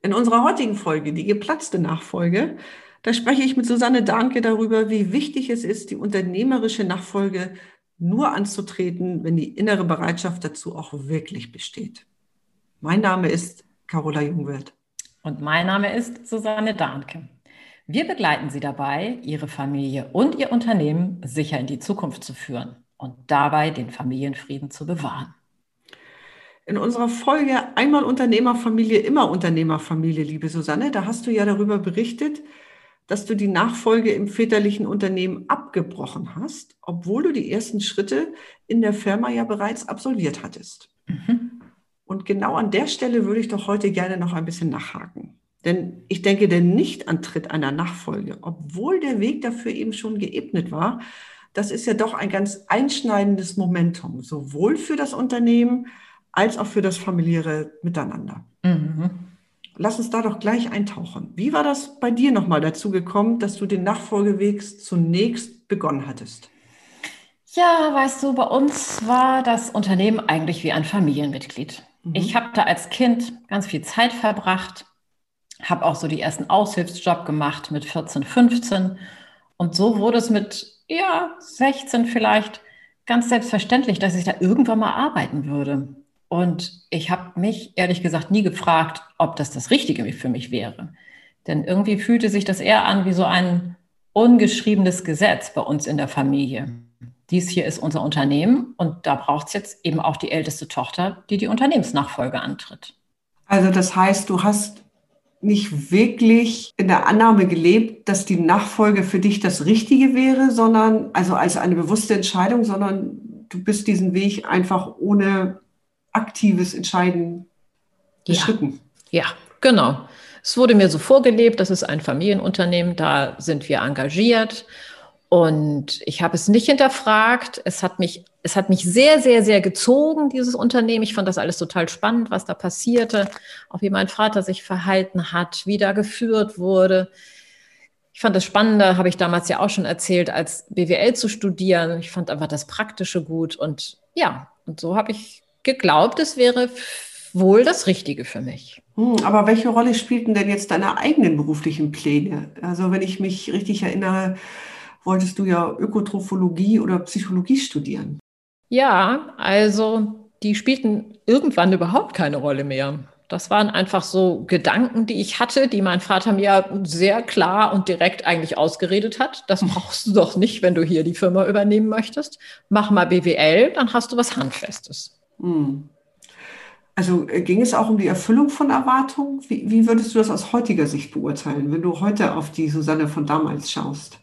In unserer heutigen Folge, die geplatzte Nachfolge, da spreche ich mit Susanne Dahnke darüber, wie wichtig es ist, die unternehmerische Nachfolge nur anzutreten, wenn die innere Bereitschaft dazu auch wirklich besteht. Mein Name ist Carola Jungwirth. Und mein Name ist Susanne Dahnke. Wir begleiten Sie dabei, Ihre Familie und Ihr Unternehmen sicher in die Zukunft zu führen und dabei den Familienfrieden zu bewahren. In unserer Folge Einmal Unternehmerfamilie, immer Unternehmerfamilie, liebe Susanne, da hast du ja darüber berichtet, dass du die Nachfolge im väterlichen Unternehmen abgebrochen hast, obwohl du die ersten Schritte in der Firma ja bereits absolviert hattest. Mhm. Und genau an der Stelle würde ich doch heute gerne noch ein bisschen nachhaken. Denn ich denke, der Nichtantritt einer Nachfolge, obwohl der Weg dafür eben schon geebnet war, das ist ja doch ein ganz einschneidendes Momentum, sowohl für das Unternehmen als auch für das familiäre Miteinander. Mhm. Lass uns da doch gleich eintauchen. Wie war das bei dir nochmal dazu gekommen, dass du den Nachfolgeweg zunächst begonnen hattest? Ja, weißt du, bei uns war das Unternehmen eigentlich wie ein Familienmitglied. Mhm. Ich habe da als Kind ganz viel Zeit verbracht, habe auch so die ersten Aushilfsjob gemacht mit 14, 15 und so wurde es mit ja, 16 vielleicht ganz selbstverständlich, dass ich da irgendwann mal arbeiten würde. Und ich habe mich ehrlich gesagt nie gefragt, ob das das Richtige für mich wäre. Denn irgendwie fühlte sich das eher an wie so ein ungeschriebenes Gesetz bei uns in der Familie. Dies hier ist unser Unternehmen und da braucht es jetzt eben auch die älteste Tochter, die die Unternehmensnachfolge antritt. Also das heißt, du hast nicht wirklich in der Annahme gelebt, dass die Nachfolge für dich das Richtige wäre, sondern also als eine bewusste Entscheidung, sondern du bist diesen Weg einfach ohne aktives Entscheiden beschritten. Ja, ja, genau. Es wurde mir so vorgelebt, das ist ein Familienunternehmen, da sind wir engagiert. Und ich habe es nicht hinterfragt. Es hat mich, es hat mich sehr, sehr, sehr gezogen, dieses Unternehmen. Ich fand das alles total spannend, was da passierte, auch wie mein Vater sich verhalten hat, wie da geführt wurde. Ich fand das Spannende, habe ich damals ja auch schon erzählt, als BWL zu studieren. Ich fand einfach das Praktische gut. Und ja, und so habe ich geglaubt, es wäre wohl das Richtige für mich. Hm, aber welche Rolle spielten denn jetzt deine eigenen beruflichen Pläne? Also wenn ich mich richtig erinnere, wolltest du ja Ökotrophologie oder Psychologie studieren. Ja, also die spielten irgendwann überhaupt keine Rolle mehr. Das waren einfach so Gedanken, die ich hatte, die mein Vater mir sehr klar und direkt eigentlich ausgeredet hat. Das brauchst du doch nicht, wenn du hier die Firma übernehmen möchtest. Mach mal BWL, dann hast du was Handfestes. Hm. Also äh, ging es auch um die Erfüllung von Erwartungen? Wie, wie, würdest du das aus heutiger Sicht beurteilen, wenn du heute auf die Susanne von damals schaust?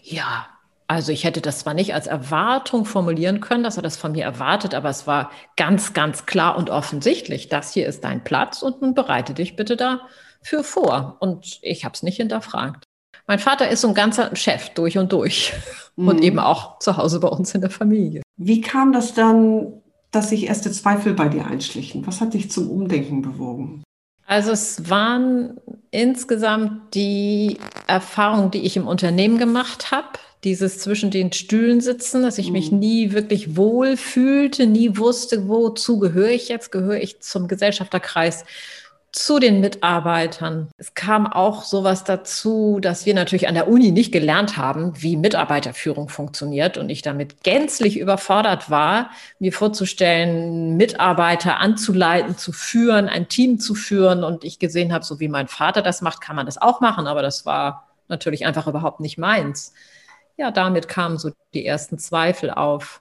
Ja, also ich hätte das zwar nicht als Erwartung formulieren können, dass er das von mir erwartet, aber es war ganz, ganz klar und offensichtlich, das hier ist dein Platz und nun bereite dich bitte dafür vor. Und ich habe es nicht hinterfragt. Mein Vater ist so ein ganzer Chef durch und durch mhm. und eben auch zu Hause bei uns in der Familie. Wie kam das dann dass sich erste Zweifel bei dir einschlichen? Was hat dich zum Umdenken bewogen? Also es waren insgesamt die Erfahrungen, die ich im Unternehmen gemacht habe. Dieses zwischen den Stühlen sitzen, dass ich mich mhm. nie wirklich wohl fühlte, nie wusste, wozu gehöre ich jetzt? Gehöre ich zum Gesellschafterkreis? Zu den Mitarbeitern. Es kam auch sowas dazu, dass wir natürlich an der Uni nicht gelernt haben, wie Mitarbeiterführung funktioniert und ich damit gänzlich überfordert war, mir vorzustellen, Mitarbeiter anzuleiten, zu führen, ein Team zu führen und ich gesehen habe, so wie mein Vater das macht, kann man das auch machen, aber das war natürlich einfach überhaupt nicht meins. Ja, damit kamen so die ersten Zweifel auf.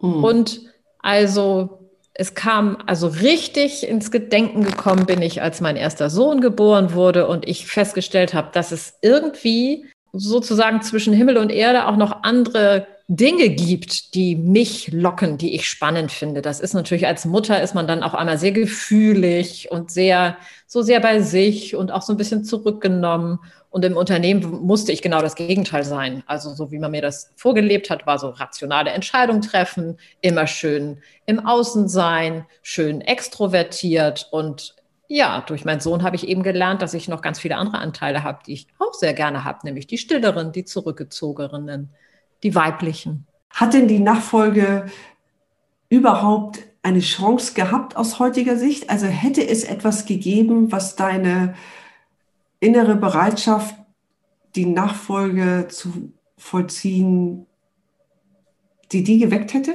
Mhm. Und also es kam also richtig ins Gedenken gekommen bin ich, als mein erster Sohn geboren wurde und ich festgestellt habe, dass es irgendwie sozusagen zwischen Himmel und Erde auch noch andere Dinge gibt, die mich locken, die ich spannend finde. Das ist natürlich als Mutter ist man dann auch einmal sehr gefühlig und sehr, so sehr bei sich und auch so ein bisschen zurückgenommen. Und im Unternehmen musste ich genau das Gegenteil sein. Also so wie man mir das vorgelebt hat, war so rationale Entscheidungen treffen, immer schön im Außen sein, schön extrovertiert und ja, durch meinen Sohn habe ich eben gelernt, dass ich noch ganz viele andere Anteile habe, die ich auch sehr gerne habe, nämlich die stilleren, die zurückgezogenen, die weiblichen. Hat denn die Nachfolge überhaupt eine Chance gehabt aus heutiger Sicht? Also hätte es etwas gegeben, was deine innere Bereitschaft, die Nachfolge zu vollziehen, die die geweckt hätte?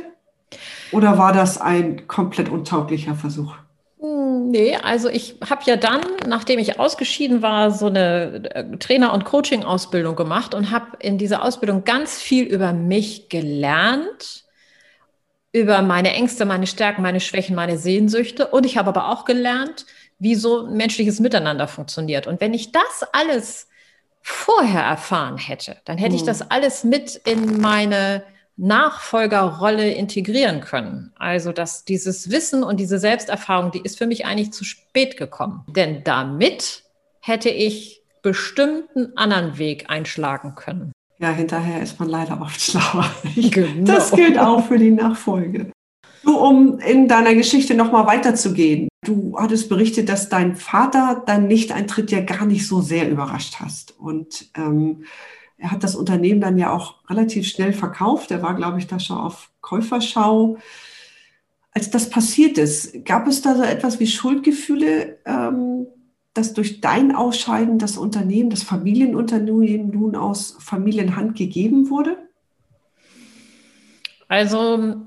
Oder war das ein komplett untauglicher Versuch? Nee, also ich habe ja dann, nachdem ich ausgeschieden war, so eine äh, Trainer- und Coaching-Ausbildung gemacht und habe in dieser Ausbildung ganz viel über mich gelernt, über meine Ängste, meine Stärken, meine Schwächen, meine Sehnsüchte. Und ich habe aber auch gelernt, wie so menschliches Miteinander funktioniert. Und wenn ich das alles vorher erfahren hätte, dann hätte hm. ich das alles mit in meine Nachfolgerrolle integrieren können. Also, dass dieses Wissen und diese Selbsterfahrung, die ist für mich eigentlich zu spät gekommen. Denn damit hätte ich bestimmten anderen Weg einschlagen können. Ja, hinterher ist man leider oft schlauer. Genau. Das gilt auch für die Nachfolge. Du, um in deiner Geschichte nochmal weiterzugehen. Du hattest berichtet, dass dein Vater deinen Nicht-Eintritt ja gar nicht so sehr überrascht hast. Und ähm, er hat das Unternehmen dann ja auch relativ schnell verkauft. Er war, glaube ich, da schon auf Käuferschau. Als das passiert ist, gab es da so etwas wie Schuldgefühle, ähm, dass durch dein Ausscheiden das Unternehmen, das Familienunternehmen nun aus Familienhand gegeben wurde? Also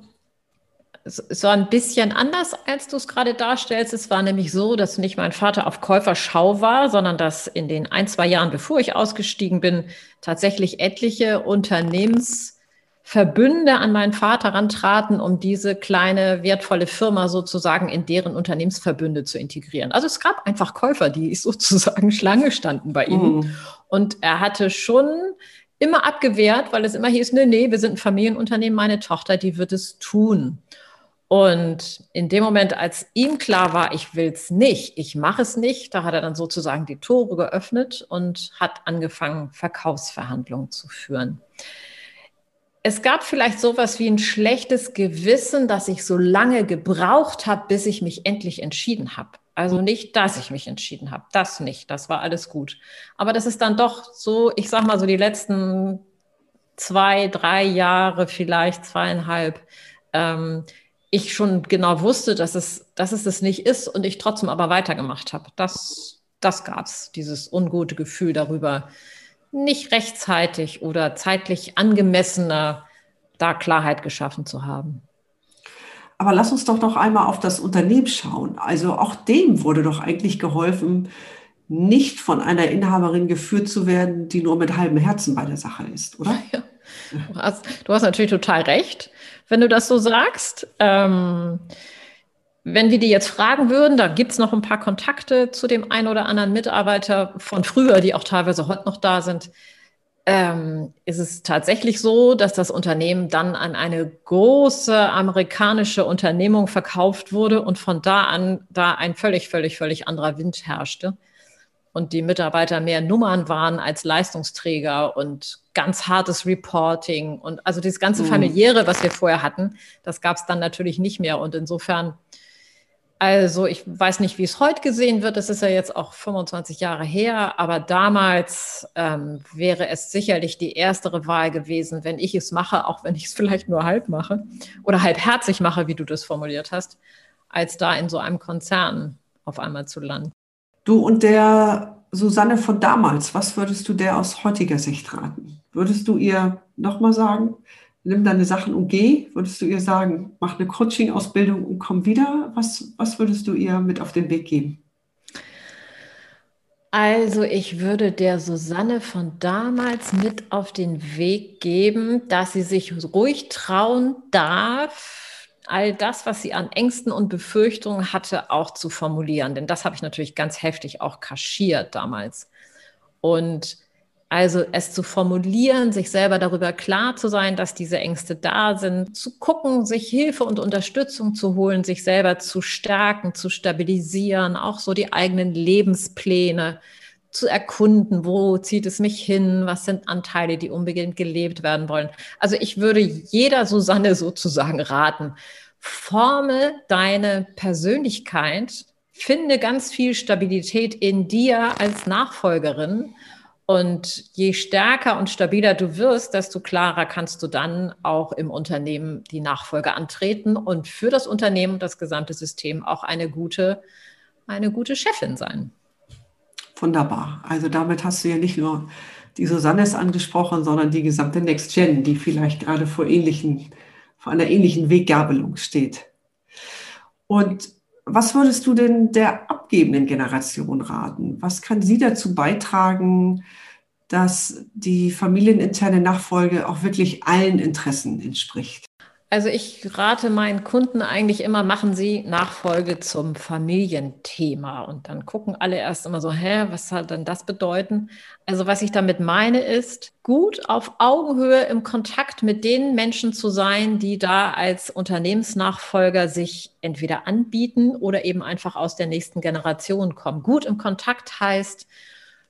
so ein bisschen anders, als du es gerade darstellst. Es war nämlich so, dass nicht mein Vater auf Käuferschau war, sondern dass in den ein, zwei Jahren, bevor ich ausgestiegen bin, tatsächlich etliche Unternehmensverbünde an meinen Vater rantraten, um diese kleine, wertvolle Firma sozusagen in deren Unternehmensverbünde zu integrieren. Also es gab einfach Käufer, die sozusagen Schlange standen bei ihm. Mhm. Und er hatte schon immer abgewehrt, weil es immer hieß, nee, nee, wir sind ein Familienunternehmen, meine Tochter, die wird es tun. Und in dem Moment, als ihm klar war, ich will es nicht, ich mache es nicht, da hat er dann sozusagen die Tore geöffnet und hat angefangen, Verkaufsverhandlungen zu führen. Es gab vielleicht sowas wie ein schlechtes Gewissen, dass ich so lange gebraucht habe, bis ich mich endlich entschieden habe. Also nicht, dass ich mich entschieden habe, das nicht, das war alles gut. Aber das ist dann doch so, ich sag mal so die letzten zwei, drei Jahre, vielleicht zweieinhalb, ähm, ich schon genau wusste, dass es, dass es das nicht ist und ich trotzdem aber weitergemacht habe. Das, das gab es, dieses ungute Gefühl darüber, nicht rechtzeitig oder zeitlich angemessener da Klarheit geschaffen zu haben. Aber lass uns doch noch einmal auf das Unternehmen schauen. Also auch dem wurde doch eigentlich geholfen, nicht von einer Inhaberin geführt zu werden, die nur mit halbem Herzen bei der Sache ist, oder? Ja. Du hast, du hast natürlich total recht wenn du das so sagst. Ähm, wenn wir die jetzt fragen würden, da gibt es noch ein paar Kontakte zu dem einen oder anderen Mitarbeiter von früher, die auch teilweise heute noch da sind, ähm, ist es tatsächlich so, dass das Unternehmen dann an eine große amerikanische Unternehmung verkauft wurde und von da an da ein völlig, völlig, völlig anderer Wind herrschte und die Mitarbeiter mehr Nummern waren als Leistungsträger und ganz hartes Reporting und also dieses ganze mhm. familiäre, was wir vorher hatten, das gab es dann natürlich nicht mehr und insofern, also ich weiß nicht, wie es heute gesehen wird, das ist ja jetzt auch 25 Jahre her, aber damals ähm, wäre es sicherlich die erstere Wahl gewesen, wenn ich es mache, auch wenn ich es vielleicht nur halb mache oder halbherzig mache, wie du das formuliert hast, als da in so einem Konzern auf einmal zu landen. Du und der Susanne von damals, was würdest du der aus heutiger Sicht raten? Würdest du ihr nochmal sagen, nimm deine Sachen und geh? Würdest du ihr sagen, mach eine Coaching-Ausbildung und komm wieder? Was, was würdest du ihr mit auf den Weg geben? Also ich würde der Susanne von damals mit auf den Weg geben, dass sie sich ruhig trauen darf, all das, was sie an Ängsten und Befürchtungen hatte, auch zu formulieren. Denn das habe ich natürlich ganz heftig auch kaschiert damals. Und Also es zu formulieren, sich selber darüber klar zu sein, dass diese Ängste da sind, zu gucken, sich Hilfe und Unterstützung zu holen, sich selber zu stärken, zu stabilisieren, auch so die eigenen Lebenspläne zu erkunden, wo zieht es mich hin, was sind Anteile, die unbedingt gelebt werden wollen. Also ich würde jeder Susanne sozusagen raten, forme deine Persönlichkeit, finde ganz viel Stabilität in dir als Nachfolgerin und je stärker und stabiler du wirst, desto klarer kannst du dann auch im Unternehmen die Nachfolge antreten und für das Unternehmen und das gesamte System auch eine gute, eine gute Chefin sein. Wunderbar. Also damit hast du ja nicht nur die Susannes angesprochen, sondern die gesamte Next Gen, die vielleicht gerade vor ähnlichen, vor einer ähnlichen Weggabelung steht. Und was würdest du denn der abgebenden Generation raten? Was kann sie dazu beitragen, dass die familieninterne Nachfolge auch wirklich allen Interessen entspricht? Also ich rate meinen Kunden eigentlich immer, machen Sie Nachfolge zum Familienthema. Und dann gucken alle erst immer so, hä, was soll denn das bedeuten? Also was ich damit meine ist, gut auf Augenhöhe im Kontakt mit den Menschen zu sein, die da als Unternehmensnachfolger sich entweder anbieten oder eben einfach aus der nächsten Generation kommen. Gut im Kontakt heißt,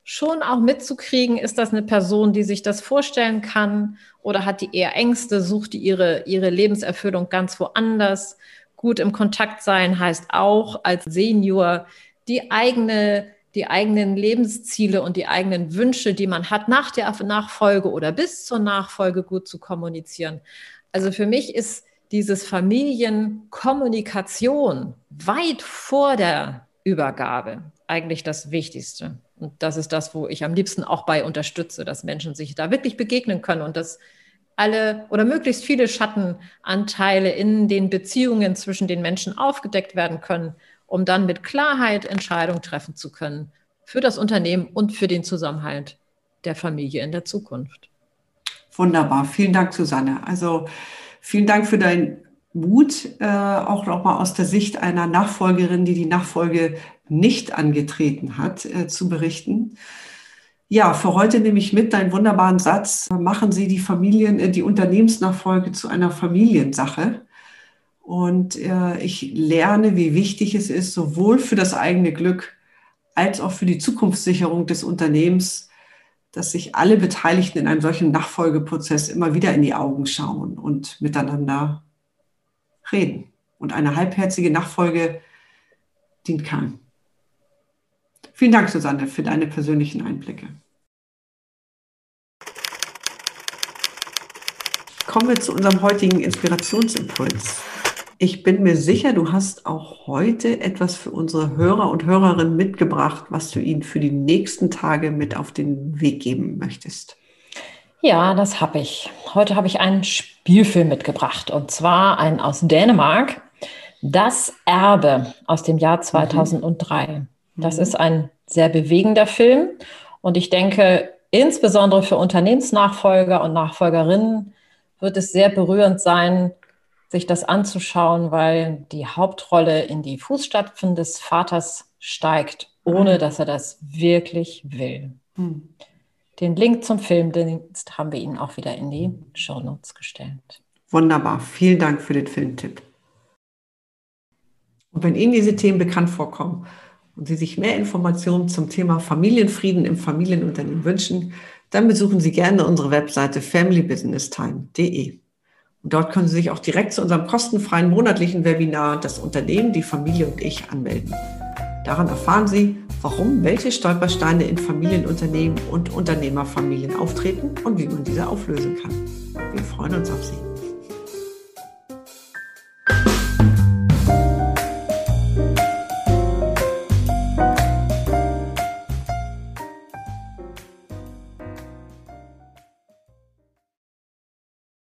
schon auch mitzukriegen, ist das eine Person, die sich das vorstellen kann oder hat die eher Ängste, sucht die ihre, ihre Lebenserfüllung ganz woanders. Gut im Kontakt sein heißt auch als Senior die eigene die eigenen Lebensziele und die eigenen Wünsche, die man hat nach der Nachfolge oder bis zur Nachfolge gut zu kommunizieren. Also für mich ist dieses Familienkommunikation weit vor der Übergabe eigentlich das Wichtigste. Und das ist das, wo ich am liebsten auch bei unterstütze, dass Menschen sich da wirklich begegnen können und dass alle oder möglichst viele Schattenanteile in den Beziehungen zwischen den Menschen aufgedeckt werden können, um dann mit Klarheit Entscheidungen treffen zu können für das Unternehmen und für den Zusammenhalt der Familie in der Zukunft. Wunderbar. Vielen Dank, Susanne. Also vielen Dank für deinen Mut, äh, auch nochmal aus der Sicht einer Nachfolgerin, die die Nachfolge nicht angetreten hat, äh, zu berichten. Ja, für heute nehme ich mit deinen wunderbaren Satz, machen Sie die Familien, äh, die Unternehmensnachfolge zu einer Familiensache. Und äh, ich lerne, wie wichtig es ist, sowohl für das eigene Glück als auch für die Zukunftssicherung des Unternehmens, dass sich alle Beteiligten in einem solchen Nachfolgeprozess immer wieder in die Augen schauen und miteinander reden. Und eine halbherzige Nachfolge dient keinem. Vielen Dank, Susanne, für deine persönlichen Einblicke. Kommen wir zu unserem heutigen Inspirationsimpuls. Ich bin mir sicher, du hast auch heute etwas für unsere Hörer und Hörerinnen mitgebracht, was du ihnen für die nächsten Tage mit auf den Weg geben möchtest. Ja, das habe ich. Heute habe ich einen Spielfilm mitgebracht und zwar einen aus Dänemark. Das Erbe aus dem Jahr 2003. Mhm. Das mhm. ist ein sehr bewegender Film. Und ich denke, insbesondere für Unternehmensnachfolger und Nachfolgerinnen wird es sehr berührend sein, sich das anzuschauen, weil die Hauptrolle in die Fußstapfen des Vaters steigt, ohne mhm. dass er das wirklich will. Den Link zum Filmdienst haben wir Ihnen auch wieder in die Show Notes gestellt. Wunderbar. Vielen Dank für den Filmtipp. Und wenn Ihnen diese Themen bekannt vorkommen und Sie sich mehr Informationen zum Thema Familienfrieden im Familienunternehmen wünschen, dann besuchen Sie gerne unsere Webseite familybusinesstime.de. Und dort können Sie sich auch direkt zu unserem kostenfreien monatlichen Webinar Das Unternehmen, die Familie und ich anmelden. Daran erfahren Sie, warum welche Stolpersteine in Familienunternehmen und Unternehmerfamilien auftreten und wie man diese auflösen kann. Wir freuen uns auf Sie.